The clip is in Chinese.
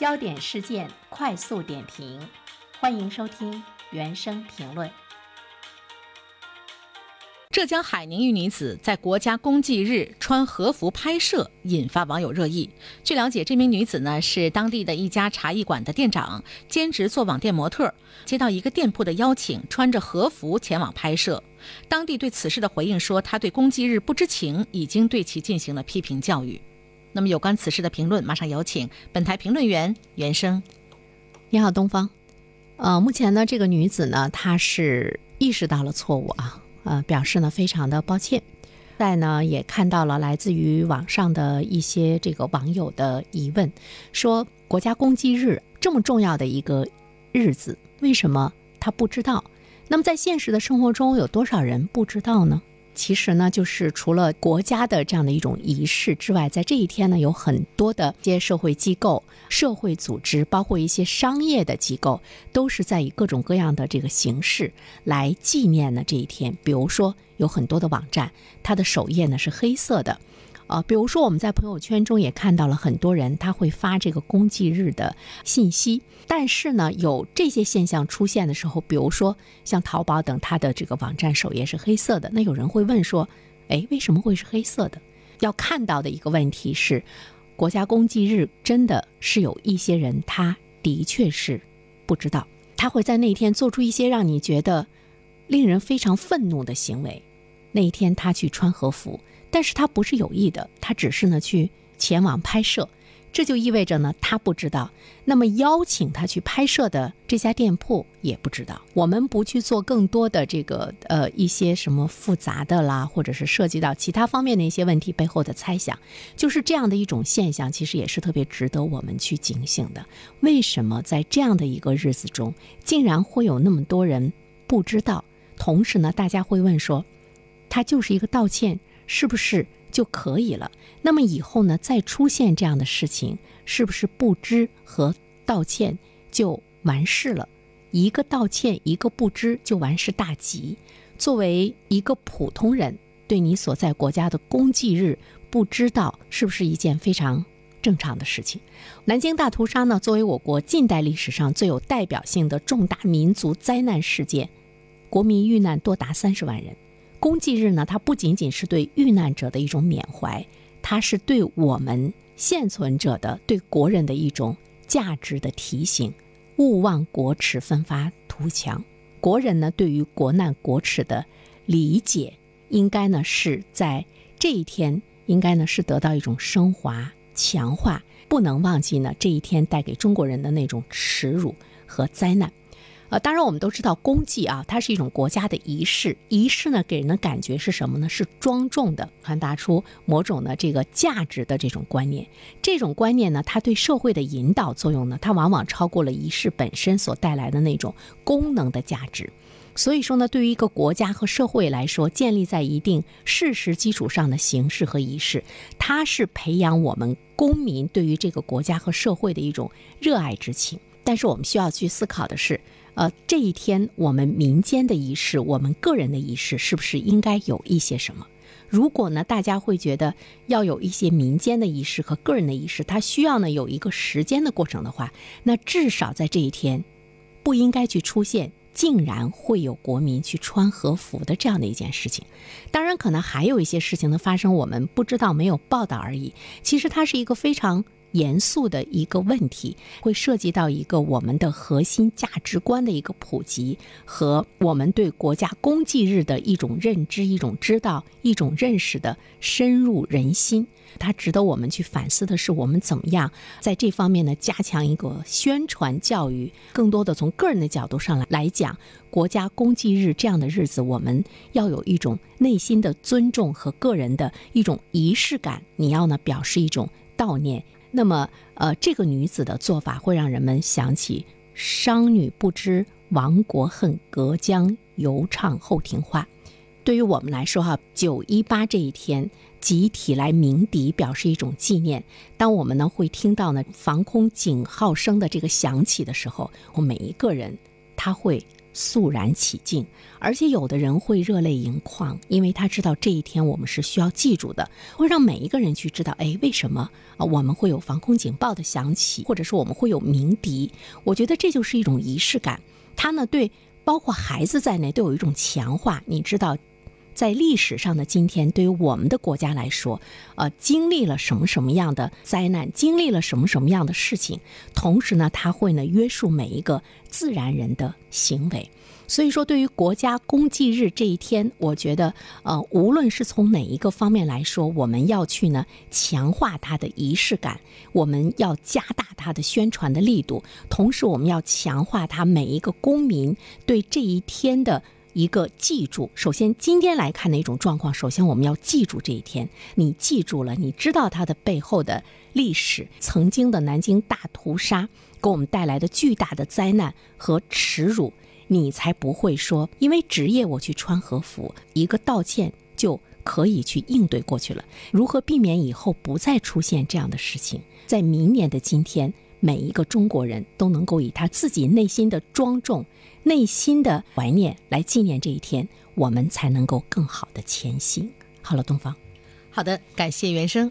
焦点事件快速点评，欢迎收听原声评论。浙江海宁一女子在国家公祭日穿和服拍摄，引发网友热议。据了解，这名女子呢是当地的一家茶艺馆的店长，兼职做网店模特。接到一个店铺的邀请，穿着和服前往拍摄。当地对此事的回应说，她对公祭日不知情，已经对其进行了批评教育。那么有关此事的评论，马上有请本台评论员袁生。你好，东方。呃，目前呢，这个女子呢，她是意识到了错误啊，呃，表示呢非常的抱歉。在呢，也看到了来自于网上的一些这个网友的疑问，说国家公祭日这么重要的一个日子，为什么她不知道？那么在现实的生活中，有多少人不知道呢？其实呢，就是除了国家的这样的一种仪式之外，在这一天呢，有很多的一些社会机构、社会组织，包括一些商业的机构，都是在以各种各样的这个形式来纪念呢这一天。比如说，有很多的网站，它的首页呢是黑色的。啊，比如说我们在朋友圈中也看到了很多人，他会发这个公祭日的信息。但是呢，有这些现象出现的时候，比如说像淘宝等，它的这个网站首页是黑色的。那有人会问说，哎，为什么会是黑色的？要看到的一个问题是，国家公祭日真的是有一些人，他的确是不知道，他会在那天做出一些让你觉得令人非常愤怒的行为。那一天他去穿和服。但是他不是有意的，他只是呢去前往拍摄，这就意味着呢他不知道。那么邀请他去拍摄的这家店铺也不知道。我们不去做更多的这个呃一些什么复杂的啦，或者是涉及到其他方面的一些问题背后的猜想，就是这样的一种现象，其实也是特别值得我们去警醒的。为什么在这样的一个日子中，竟然会有那么多人不知道？同时呢，大家会问说，他就是一个道歉。是不是就可以了？那么以后呢，再出现这样的事情，是不是不知和道歉就完事了？一个道歉，一个不知，就完事大吉。作为一个普通人，对你所在国家的公祭日不知道，是不是一件非常正常的事情？南京大屠杀呢，作为我国近代历史上最有代表性的重大民族灾难事件，国民遇难多达三十万人。公祭日呢，它不仅仅是对遇难者的一种缅怀，它是对我们现存者的、对国人的一种价值的提醒。勿忘国耻，奋发图强。国人呢，对于国难国耻的理解，应该呢是在这一天，应该呢是得到一种升华、强化。不能忘记呢这一天带给中国人的那种耻辱和灾难。呃，当然我们都知道公祭啊，它是一种国家的仪式。仪式呢，给人的感觉是什么呢？是庄重的，传达出某种的这个价值的这种观念。这种观念呢，它对社会的引导作用呢，它往往超过了仪式本身所带来的那种功能的价值。所以说呢，对于一个国家和社会来说，建立在一定事实基础上的形式和仪式，它是培养我们公民对于这个国家和社会的一种热爱之情。但是我们需要去思考的是。呃，这一天我们民间的仪式，我们个人的仪式，是不是应该有一些什么？如果呢，大家会觉得要有一些民间的仪式和个人的仪式，它需要呢有一个时间的过程的话，那至少在这一天，不应该去出现竟然会有国民去穿和服的这样的一件事情。当然，可能还有一些事情的发生，我们不知道，没有报道而已。其实它是一个非常。严肃的一个问题，会涉及到一个我们的核心价值观的一个普及和我们对国家公祭日的一种认知、一种知道、一种认识的深入人心。它值得我们去反思的是，我们怎么样在这方面呢加强一个宣传教育，更多的从个人的角度上来来讲，国家公祭日这样的日子，我们要有一种内心的尊重和个人的一种仪式感。你要呢表示一种悼念。那么，呃，这个女子的做法会让人们想起“商女不知亡国恨，隔江犹唱后庭花”。对于我们来说，哈，九一八这一天集体来鸣笛，表示一种纪念。当我们呢会听到呢防空警号声的这个响起的时候，我每一个人他会肃然起敬，而且有的人会热泪盈眶，因为他知道这一天我们是需要记住的，会让每一个人去知道，哎，为什么啊我们会有防空警报的响起，或者说我们会有鸣笛？我觉得这就是一种仪式感，它呢对包括孩子在内都有一种强化。你知道，在历史上的今天，对于我们的国家来说，呃，经历了什么什么样的灾难，经历了什么什么样的事情，同时呢，它会呢约束每一个自然人的行为。所以说，对于国家公祭日这一天，我觉得，呃，无论是从哪一个方面来说，我们要去呢强化它的仪式感，我们要加大它的宣传的力度，同时我们要强化它每一个公民对这一天的。一个记住，首先今天来看的一种状况，首先我们要记住这一天。你记住了，你知道它的背后的历史，曾经的南京大屠杀给我们带来的巨大的灾难和耻辱，你才不会说因为职业我去穿和服，一个道歉就可以去应对过去了。如何避免以后不再出现这样的事情？在明年的今天，每一个中国人都能够以他自己内心的庄重。内心的怀念来纪念这一天，我们才能够更好的前行。好了，东方，好的，感谢原生。